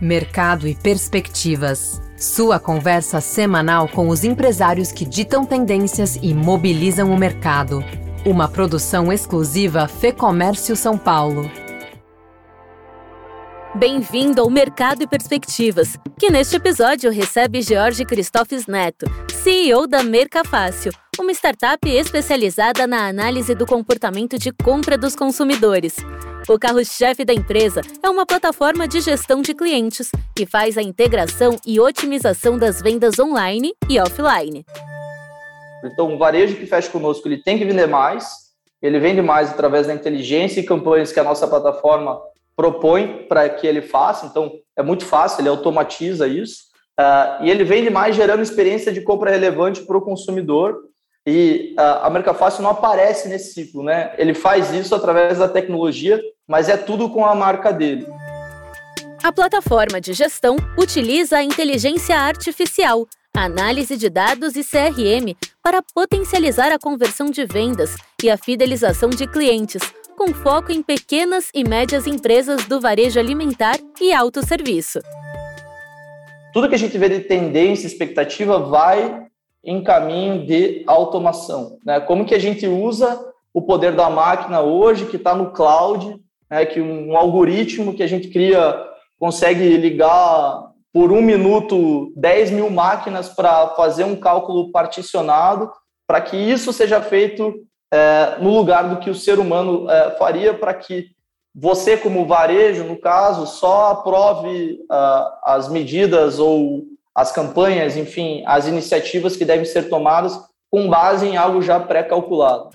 Mercado e Perspectivas. Sua conversa semanal com os empresários que ditam tendências e mobilizam o mercado. Uma produção exclusiva Fê Comércio São Paulo. Bem-vindo ao Mercado e Perspectivas, que neste episódio recebe George Cristófes Neto, CEO da Mercafácil, uma startup especializada na análise do comportamento de compra dos consumidores. O carro-chefe da empresa é uma plataforma de gestão de clientes que faz a integração e otimização das vendas online e offline. Então, o varejo que fecha conosco, ele tem que vender mais, ele vende mais através da inteligência e campanhas que a nossa plataforma propõe para que ele faça. Então, é muito fácil, ele automatiza isso. Uh, e ele vende mais gerando experiência de compra relevante para o consumidor. E uh, a Mercafácil não aparece nesse ciclo, né? Ele faz isso através da tecnologia, mas é tudo com a marca dele. A plataforma de gestão utiliza a inteligência artificial, análise de dados e CRM para potencializar a conversão de vendas e a fidelização de clientes com foco em pequenas e médias empresas do varejo alimentar e autosserviço. Tudo que a gente vê de tendência, expectativa, vai em caminho de automação. Né? Como que a gente usa o poder da máquina hoje, que está no cloud, né? que um algoritmo que a gente cria consegue ligar por um minuto 10 mil máquinas para fazer um cálculo particionado, para que isso seja feito é, no lugar do que o ser humano é, faria para que você, como varejo, no caso, só aprove uh, as medidas ou as campanhas, enfim, as iniciativas que devem ser tomadas com base em algo já pré-calculado.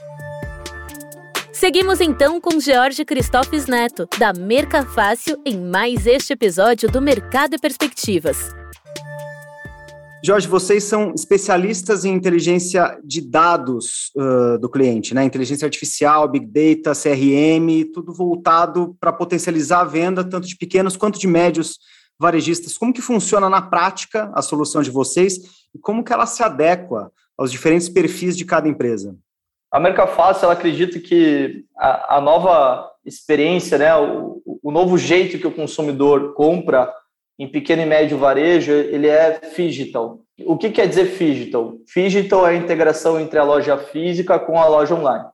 Seguimos então com George Cristófes Neto, da Mercafácil, em mais este episódio do Mercado e Perspectivas. Jorge, vocês são especialistas em inteligência de dados uh, do cliente, né? Inteligência artificial, Big Data, CRM, tudo voltado para potencializar a venda, tanto de pequenos quanto de médios varejistas. Como que funciona na prática a solução de vocês e como que ela se adequa aos diferentes perfis de cada empresa? A Mercafácil, ela acredita que a, a nova experiência, né, o, o novo jeito que o consumidor compra em pequeno e médio varejo, ele é digital. O que quer dizer digital? Digital é a integração entre a loja física com a loja online.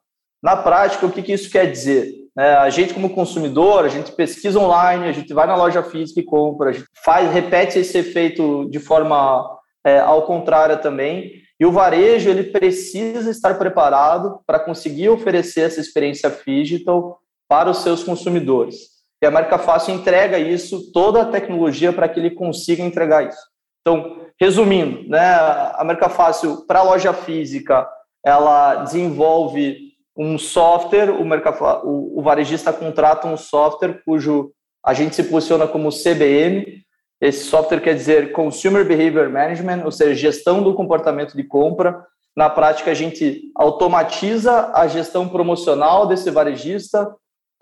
Na prática, o que isso quer dizer? É, a gente, como consumidor, a gente pesquisa online, a gente vai na loja física e compra, a gente faz, repete esse efeito de forma é, ao contrário também. E o varejo ele precisa estar preparado para conseguir oferecer essa experiência digital para os seus consumidores. E a marca fácil entrega isso, toda a tecnologia para que ele consiga entregar isso. Então, resumindo, né, a marca fácil para a loja física, ela desenvolve um software, o, mercado, o, o varejista contrata um software cujo a gente se posiciona como CBM. Esse software quer dizer Consumer Behavior Management, ou seja, gestão do comportamento de compra. Na prática, a gente automatiza a gestão promocional desse varejista,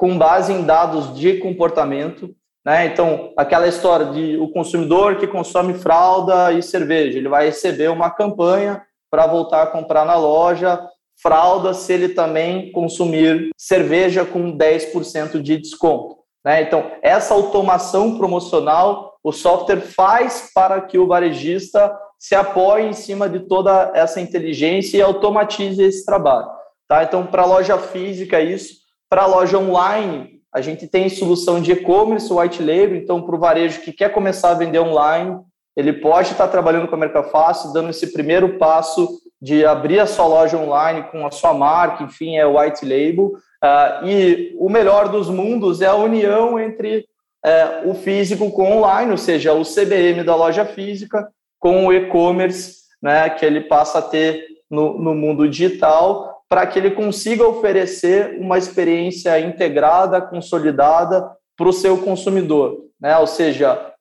com base em dados de comportamento. Né? Então, aquela história de o consumidor que consome fralda e cerveja, ele vai receber uma campanha para voltar a comprar na loja fralda se ele também consumir cerveja com 10% de desconto. Né? Então, essa automação promocional, o software faz para que o varejista se apoie em cima de toda essa inteligência e automatize esse trabalho. Tá? Então, para a loja física, isso. Para a loja online, a gente tem solução de e-commerce, white label, então para o varejo que quer começar a vender online, ele pode estar trabalhando com a Mercafácil, dando esse primeiro passo de abrir a sua loja online com a sua marca, enfim, é white label. Uh, e o melhor dos mundos é a união entre uh, o físico com o online, ou seja, o CBM da loja física com o e-commerce, né, que ele passa a ter no, no mundo digital, para que ele consiga oferecer uma experiência integrada, consolidada para o seu consumidor, né? Ou seja,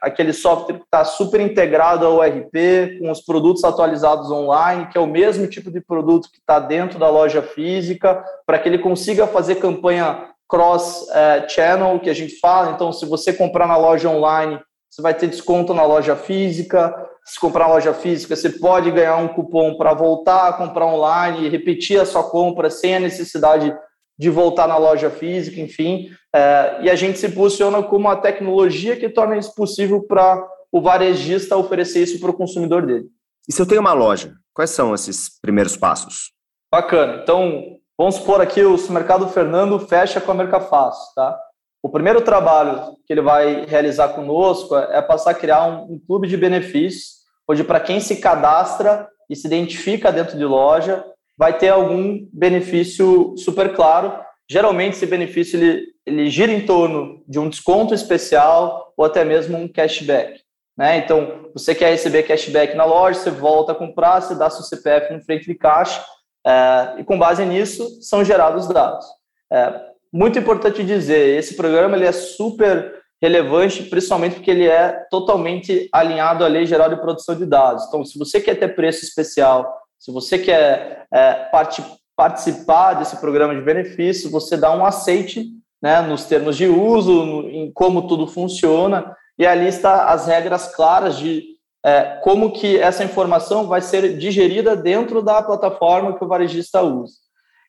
aquele software que está super integrado ao RP, com os produtos atualizados online, que é o mesmo tipo de produto que está dentro da loja física, para que ele consiga fazer campanha cross-channel, que a gente fala. Então, se você comprar na loja online, você vai ter desconto na loja física se comprar loja física, você pode ganhar um cupom para voltar a comprar online e repetir a sua compra sem a necessidade de voltar na loja física, enfim, é, e a gente se posiciona como a tecnologia que torna isso possível para o varejista oferecer isso para o consumidor dele. E se eu tenho uma loja, quais são esses primeiros passos? Bacana. Então, vamos supor aqui o supermercado Fernando fecha com a Mercafácil, tá? O primeiro trabalho que ele vai realizar conosco é passar a criar um, um clube de benefícios, onde para quem se cadastra e se identifica dentro de loja, vai ter algum benefício super claro. Geralmente, esse benefício ele, ele gira em torno de um desconto especial ou até mesmo um cashback. Né? Então, você quer receber cashback na loja, você volta a comprar, você dá seu CPF no frente de caixa, é, e com base nisso são gerados dados. É, muito importante dizer, esse programa ele é super relevante, principalmente porque ele é totalmente alinhado à Lei Geral de Produção de Dados. Então, se você quer ter preço especial, se você quer é, part participar desse programa de benefício, você dá um aceite né, nos termos de uso, no, em como tudo funciona, e ali está as regras claras de é, como que essa informação vai ser digerida dentro da plataforma que o varejista usa.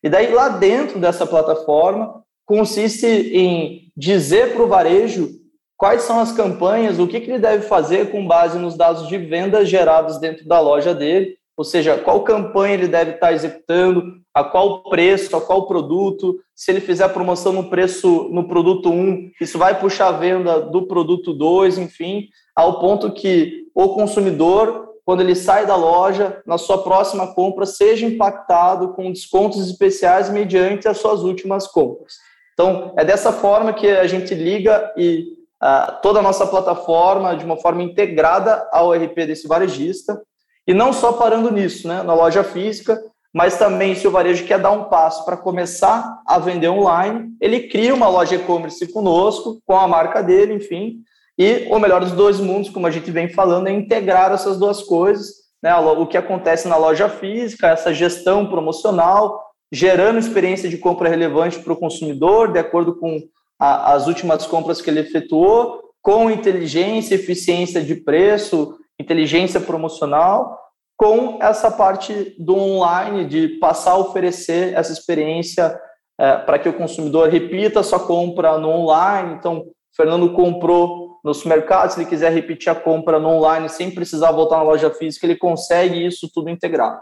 E daí, lá dentro dessa plataforma, consiste em dizer para o varejo quais são as campanhas, o que, que ele deve fazer com base nos dados de vendas gerados dentro da loja dele, ou seja, qual campanha ele deve estar executando, a qual preço, a qual produto, se ele fizer promoção no preço no produto 1, isso vai puxar a venda do produto 2, enfim, ao ponto que o consumidor, quando ele sai da loja, na sua próxima compra, seja impactado com descontos especiais mediante as suas últimas compras. Então, é dessa forma que a gente liga e uh, toda a nossa plataforma de uma forma integrada ao RP desse varejista, e não só parando nisso, né, na loja física, mas também se o varejo quer dar um passo para começar a vender online, ele cria uma loja e-commerce conosco, com a marca dele, enfim, e o melhor dos dois mundos, como a gente vem falando, é integrar essas duas coisas, né, o que acontece na loja física, essa gestão promocional, gerando experiência de compra relevante para o consumidor, de acordo com a, as últimas compras que ele efetuou, com inteligência, eficiência de preço, inteligência promocional, com essa parte do online, de passar a oferecer essa experiência é, para que o consumidor repita sua compra no online. Então, o Fernando comprou no supermercado, se ele quiser repetir a compra no online sem precisar voltar na loja física, ele consegue isso tudo integrado.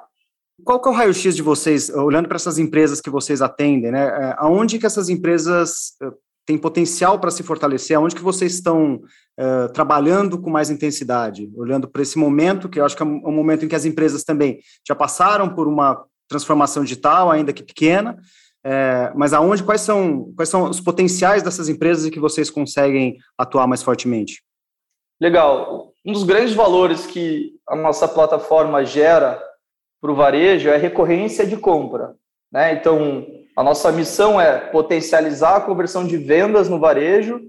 Qual que é o raio-x de vocês, olhando para essas empresas que vocês atendem, né? É, aonde que essas empresas tem potencial para se fortalecer? Aonde que vocês estão uh, trabalhando com mais intensidade? Olhando para esse momento, que eu acho que é um momento em que as empresas também já passaram por uma transformação digital, ainda que pequena, é, mas aonde, quais são, quais são os potenciais dessas empresas que vocês conseguem atuar mais fortemente? Legal. Um dos grandes valores que a nossa plataforma gera para o varejo é recorrência de compra. Né? Então, a nossa missão é potencializar a conversão de vendas no varejo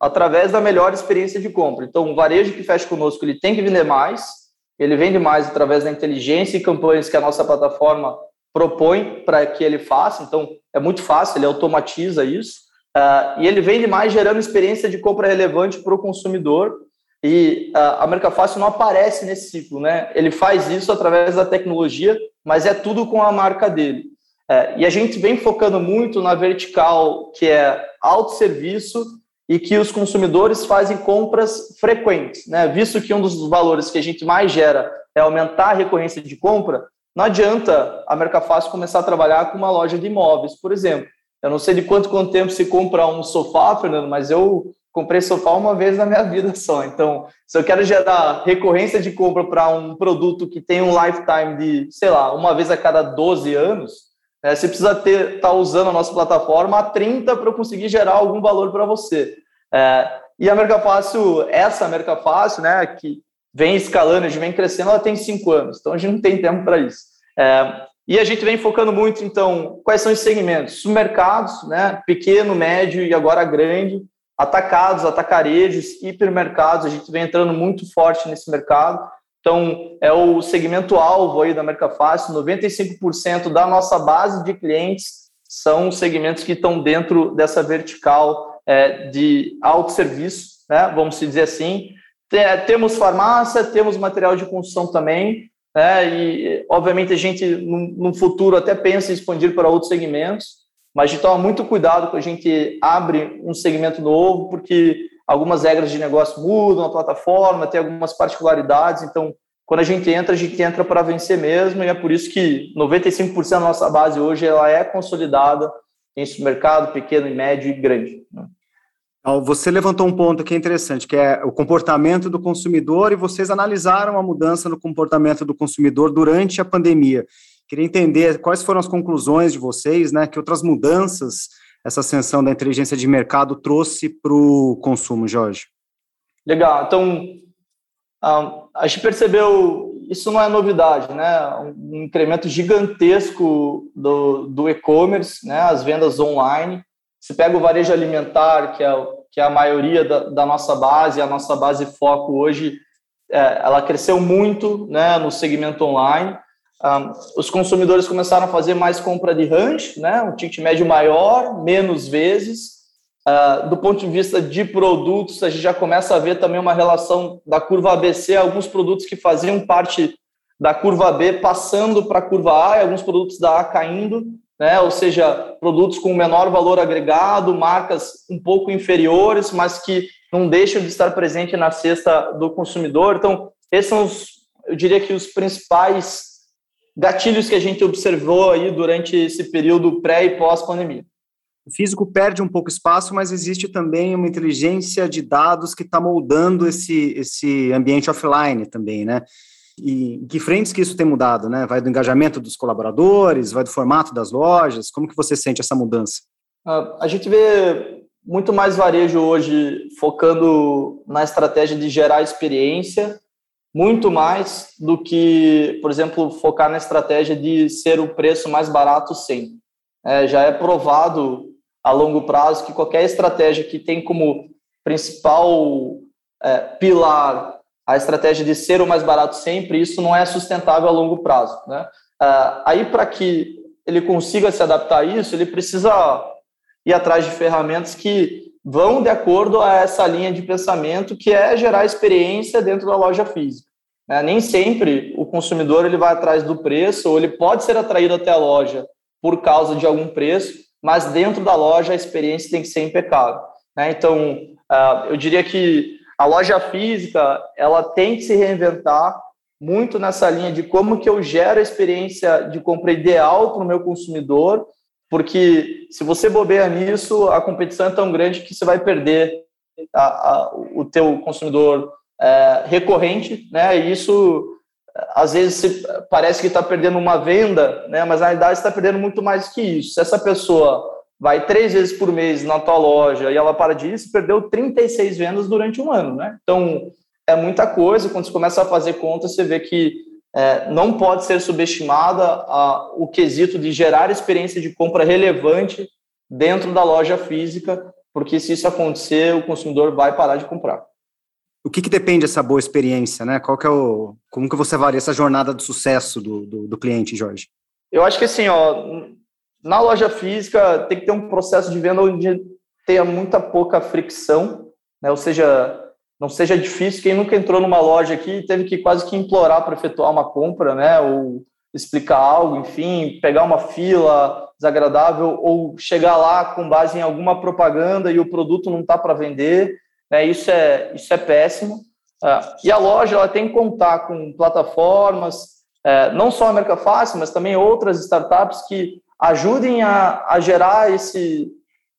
através da melhor experiência de compra. Então, o varejo que fecha conosco, ele tem que vender mais, ele vende mais através da inteligência e campanhas que a nossa plataforma propõe para que ele faça. Então, é muito fácil, ele automatiza isso. Uh, e ele vende mais gerando experiência de compra relevante para o consumidor. E a Mercafácil não aparece nesse ciclo, né? Ele faz isso através da tecnologia, mas é tudo com a marca dele. É, e a gente vem focando muito na vertical, que é autosserviço e que os consumidores fazem compras frequentes. Né? Visto que um dos valores que a gente mais gera é aumentar a recorrência de compra, não adianta a Mercafácil começar a trabalhar com uma loja de imóveis, por exemplo. Eu não sei de quanto, quanto tempo se compra um sofá, Fernando, mas eu comprei sofá uma vez na minha vida só. Então, se eu quero gerar recorrência de compra para um produto que tem um lifetime de, sei lá, uma vez a cada 12 anos, é, você precisa estar tá usando a nossa plataforma a 30 para eu conseguir gerar algum valor para você. É, e a Mercafácil, essa Mercafácil, né, que vem escalando, a gente vem crescendo, ela tem cinco anos, então a gente não tem tempo para isso. É, e a gente vem focando muito, então, quais são os segmentos? Supermercados, né, pequeno, médio e agora grande, atacados, atacarejos, hipermercados, a gente vem entrando muito forte nesse mercado. Então, é o segmento alvo aí da Mercafácil, 95% da nossa base de clientes são segmentos que estão dentro dessa vertical é, de autosserviço, né, vamos dizer assim. Temos farmácia, temos material de construção também, né, e obviamente a gente no, futuro até pensa em expandir para outros segmentos, mas a gente toma muito cuidado quando a gente abre um segmento novo, porque algumas regras de negócio mudam, a plataforma tem algumas particularidades, então quando a gente entra, a gente entra para vencer mesmo, e é por isso que 95% da nossa base hoje ela é consolidada em supermercado pequeno, e médio e grande. Né? Você levantou um ponto que é interessante, que é o comportamento do consumidor, e vocês analisaram a mudança no comportamento do consumidor durante a pandemia. Queria entender quais foram as conclusões de vocês, né? Que outras mudanças essa ascensão da inteligência de mercado trouxe para o consumo, Jorge? Legal. Então, a gente percebeu, isso não é novidade, né? Um incremento gigantesco do, do e-commerce, né? As vendas online. Se pega o varejo alimentar, que é, que é a maioria da, da nossa base, a nossa base foco hoje, é, ela cresceu muito né, no segmento online. Um, os consumidores começaram a fazer mais compra de range, né, um ticket médio maior, menos vezes. Uh, do ponto de vista de produtos, a gente já começa a ver também uma relação da curva ABC, alguns produtos que faziam parte da curva B passando para a curva A e alguns produtos da A caindo, né, ou seja, produtos com menor valor agregado, marcas um pouco inferiores, mas que não deixam de estar presente na cesta do consumidor. Então, esses são os, eu diria que os principais gatilhos que a gente observou aí durante esse período pré e pós-pandemia. O físico perde um pouco espaço, mas existe também uma inteligência de dados que está moldando esse, esse ambiente offline também, né? E em que frentes que isso tem mudado, né? Vai do engajamento dos colaboradores, vai do formato das lojas? Como que você sente essa mudança? Uh, a gente vê muito mais varejo hoje focando na estratégia de gerar experiência muito mais do que, por exemplo, focar na estratégia de ser o preço mais barato sempre. É, já é provado a longo prazo que qualquer estratégia que tem como principal é, pilar a estratégia de ser o mais barato sempre, isso não é sustentável a longo prazo. Né? É, aí, para que ele consiga se adaptar a isso, ele precisa ir atrás de ferramentas que vão de acordo a essa linha de pensamento que é gerar experiência dentro da loja física. Né? Nem sempre o consumidor ele vai atrás do preço, ou ele pode ser atraído até a loja por causa de algum preço, mas dentro da loja a experiência tem que ser impecável. Né? Então, uh, eu diria que a loja física ela tem que se reinventar muito nessa linha de como que eu gero a experiência de compra ideal para o meu consumidor porque se você bobeia nisso, a competição é tão grande que você vai perder a, a, o teu consumidor é, recorrente, né? E isso às vezes parece que está perdendo uma venda, né? Mas na realidade está perdendo muito mais que isso. Se essa pessoa vai três vezes por mês na tua loja e ela para disso, perdeu 36 vendas durante um ano, né? Então é muita coisa. Quando você começa a fazer conta, você vê que é, não pode ser subestimada a, o quesito de gerar experiência de compra relevante dentro da loja física, porque se isso acontecer, o consumidor vai parar de comprar. O que, que depende dessa boa experiência, né? Qual que é o, como que você avalia essa jornada de sucesso do, do, do cliente, Jorge? Eu acho que assim, ó, na loja física tem que ter um processo de venda onde tenha muita pouca fricção, né? Ou seja, não seja difícil. Quem nunca entrou numa loja aqui teve que quase que implorar para efetuar uma compra, né? Ou explicar algo, enfim, pegar uma fila desagradável ou chegar lá com base em alguma propaganda e o produto não está para vender. Né? Isso, é, isso é péssimo. Uh, e a loja ela tem que contar com plataformas, uh, não só a Merca Fácil, mas também outras startups que ajudem a, a gerar esse,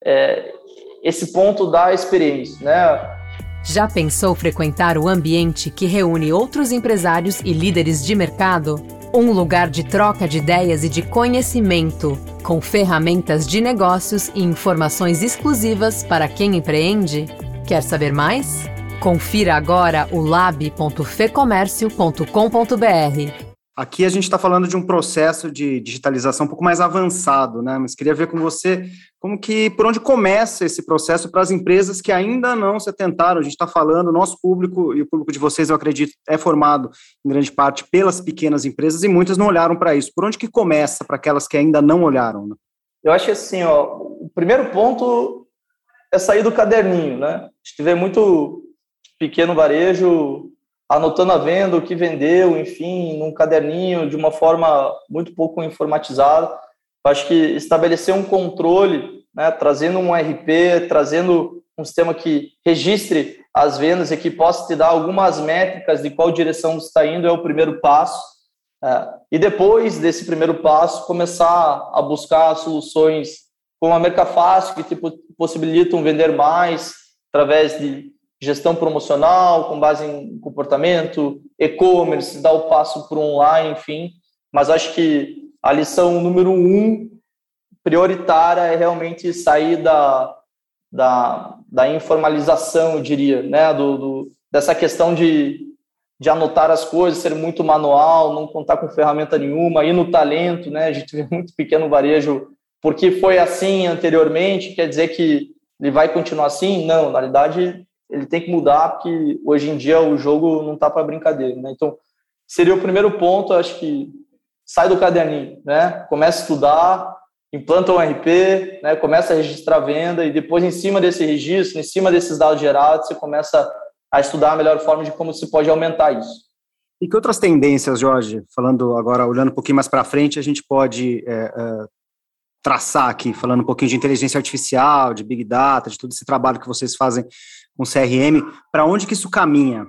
uh, esse ponto da experiência. Né? Já pensou frequentar o ambiente que reúne outros empresários e líderes de mercado? Um lugar de troca de ideias e de conhecimento, com ferramentas de negócios e informações exclusivas para quem empreende? Quer saber mais? Confira agora o lab.fecomércio.com.br. Aqui a gente está falando de um processo de digitalização um pouco mais avançado, né? Mas queria ver com você como que por onde começa esse processo para as empresas que ainda não se atentaram. A gente está falando, nosso público e o público de vocês, eu acredito, é formado em grande parte pelas pequenas empresas e muitas não olharam para isso. Por onde que começa para aquelas que ainda não olharam? Né? Eu acho assim, ó, o primeiro ponto é sair do caderninho, né? A gente vê muito pequeno varejo anotando a venda, o que vendeu, enfim, num caderninho, de uma forma muito pouco informatizada. acho que estabelecer um controle, né, trazendo um RP, trazendo um sistema que registre as vendas e que possa te dar algumas métricas de qual direção você está indo é o primeiro passo. É, e depois desse primeiro passo, começar a buscar soluções como a Mercafácil, que te possibilitam vender mais através de gestão promocional, com base em comportamento, e-commerce, dar o passo para o online, enfim. Mas acho que a lição número um, prioritária, é realmente sair da, da, da informalização, eu diria, né? do, do dessa questão de, de anotar as coisas, ser muito manual, não contar com ferramenta nenhuma, ir no talento, né? A gente vê muito pequeno varejo porque foi assim anteriormente, quer dizer que ele vai continuar assim? Não, na realidade ele tem que mudar porque hoje em dia o jogo não está para brincadeira, né? Então seria o primeiro ponto, acho que sai do caderninho, né? Começa a estudar, implanta um RP, né? Começa a registrar a venda e depois em cima desse registro, em cima desses dados gerados, você começa a estudar a melhor forma de como se pode aumentar isso. E que outras tendências, Jorge, falando agora, olhando um pouquinho mais para frente, a gente pode é, é, traçar aqui, falando um pouquinho de inteligência artificial, de Big Data, de todo esse trabalho que vocês fazem com CRM, para onde que isso caminha?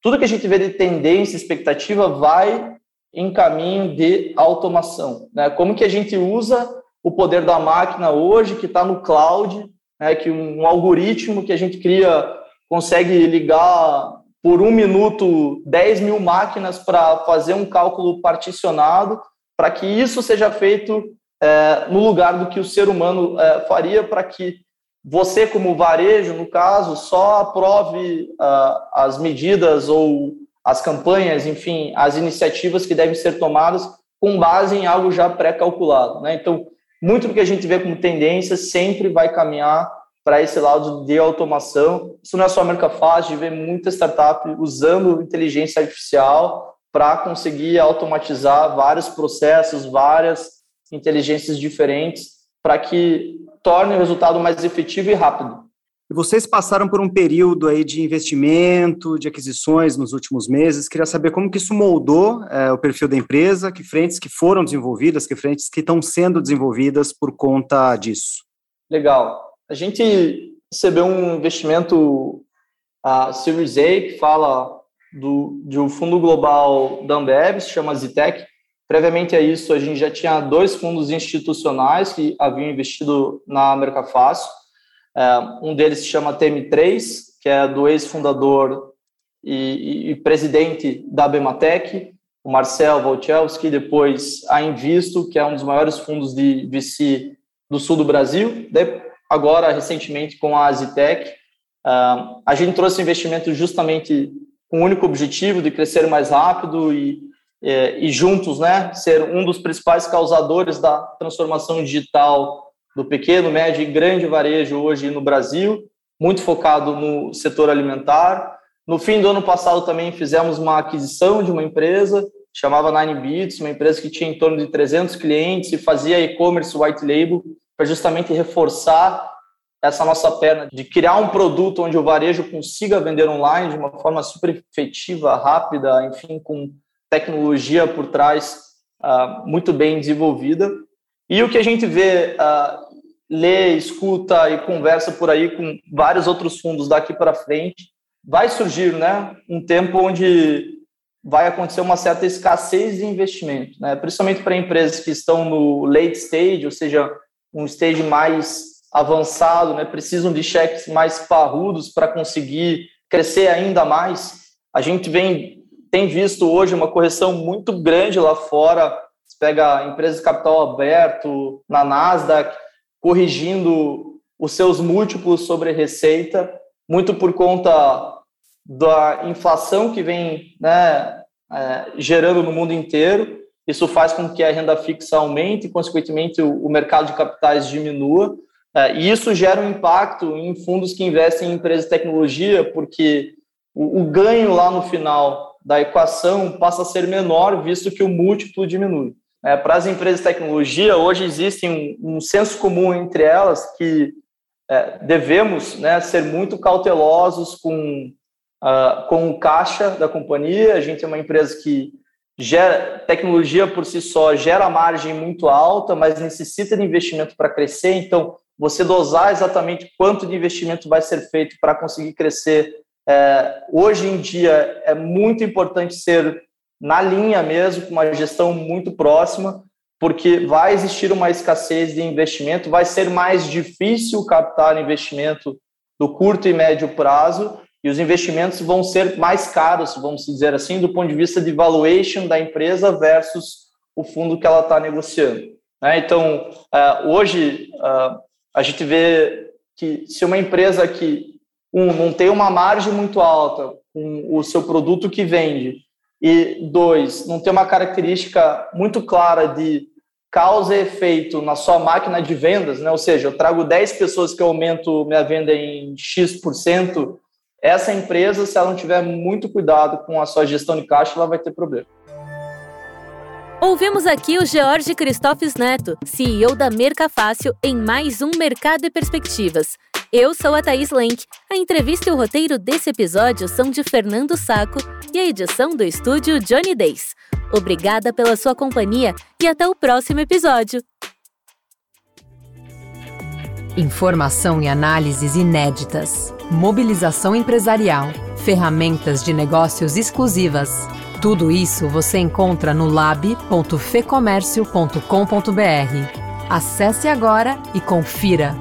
Tudo que a gente vê de tendência, expectativa, vai em caminho de automação. Né? Como que a gente usa o poder da máquina hoje, que está no cloud, né? que um algoritmo que a gente cria consegue ligar por um minuto 10 mil máquinas para fazer um cálculo particionado, para que isso seja feito é, no lugar do que o ser humano é, faria para que você, como varejo, no caso, só aprove uh, as medidas ou as campanhas, enfim, as iniciativas que devem ser tomadas com base em algo já pré-calculado. Né? Então, muito do que a gente vê como tendência sempre vai caminhar para esse lado de automação. Isso não é só a Merca Fácil, de ver muita startup usando inteligência artificial para conseguir automatizar vários processos, várias inteligências diferentes para que torne o resultado mais efetivo e rápido. E vocês passaram por um período aí de investimento, de aquisições nos últimos meses. Queria saber como que isso moldou é, o perfil da empresa, que frentes que foram desenvolvidas, que frentes que estão sendo desenvolvidas por conta disso. Legal. A gente recebeu um investimento, a Series A, que fala do, de um fundo global da Ambev, se chama Zitec, Previamente a isso, a gente já tinha dois fundos institucionais que haviam investido na Mercafácil. É, um deles se chama TM3, que é do ex-fundador e, e, presidente da Bematec, o Marcel Volchelski, depois a Invisto, que é um dos maiores fundos de VC do sul do Brasil, agora recentemente com a Azitec. É, a gente trouxe investimento justamente com o único objetivo de crescer mais rápido e e juntos, né, ser um dos principais causadores da transformação digital do pequeno, médio e grande varejo hoje no Brasil, muito focado no setor alimentar. No fim do ano passado também fizemos uma aquisição de uma empresa chamava Nine Bits, uma empresa que tinha em torno de 300 clientes e fazia e-commerce white label para justamente reforçar essa nossa perna de criar um produto onde o varejo consiga vender online de uma forma super efetiva, rápida, enfim, com tecnologia por trás uh, muito bem desenvolvida. E o que a gente vê, uh, lê, escuta e conversa por aí com vários outros fundos daqui para frente, vai surgir né, um tempo onde vai acontecer uma certa escassez de investimento, né, principalmente para empresas que estão no late stage, ou seja, um stage mais avançado, né, precisam de cheques mais parrudos para conseguir crescer ainda mais. A gente vem tem visto hoje uma correção muito grande lá fora. Você pega empresas de capital aberto na Nasdaq corrigindo os seus múltiplos sobre receita, muito por conta da inflação que vem né, é, gerando no mundo inteiro. Isso faz com que a renda fixa aumente e, consequentemente, o, o mercado de capitais diminua. É, e isso gera um impacto em fundos que investem em empresas de tecnologia, porque o, o ganho lá no final da equação passa a ser menor, visto que o múltiplo diminui. É, para as empresas de tecnologia, hoje existe um, um senso comum entre elas que é, devemos né, ser muito cautelosos com, uh, com o caixa da companhia. A gente é uma empresa que gera, tecnologia por si só gera margem muito alta, mas necessita de investimento para crescer. Então, você dosar exatamente quanto de investimento vai ser feito para conseguir crescer. É, hoje em dia é muito importante ser na linha mesmo, com uma gestão muito próxima, porque vai existir uma escassez de investimento, vai ser mais difícil captar investimento do curto e médio prazo, e os investimentos vão ser mais caros, vamos dizer assim, do ponto de vista de valuation da empresa versus o fundo que ela está negociando. Né? Então, uh, hoje, uh, a gente vê que se uma empresa que, um, não tem uma margem muito alta com o seu produto que vende, e dois, não tem uma característica muito clara de causa e efeito na sua máquina de vendas, né? ou seja, eu trago 10 pessoas que aumento minha venda em X%, essa empresa, se ela não tiver muito cuidado com a sua gestão de caixa, ela vai ter problema. Ouvimos aqui o George Cristófes Neto, CEO da Mercafácil, em mais um Mercado e Perspectivas. Eu sou a Thaís Lenk. A entrevista e o roteiro desse episódio são de Fernando Saco e a edição do estúdio Johnny Days. Obrigada pela sua companhia e até o próximo episódio. Informação e análises inéditas, mobilização empresarial, ferramentas de negócios exclusivas. Tudo isso você encontra no lab.fecomércio.com.br. Acesse agora e confira.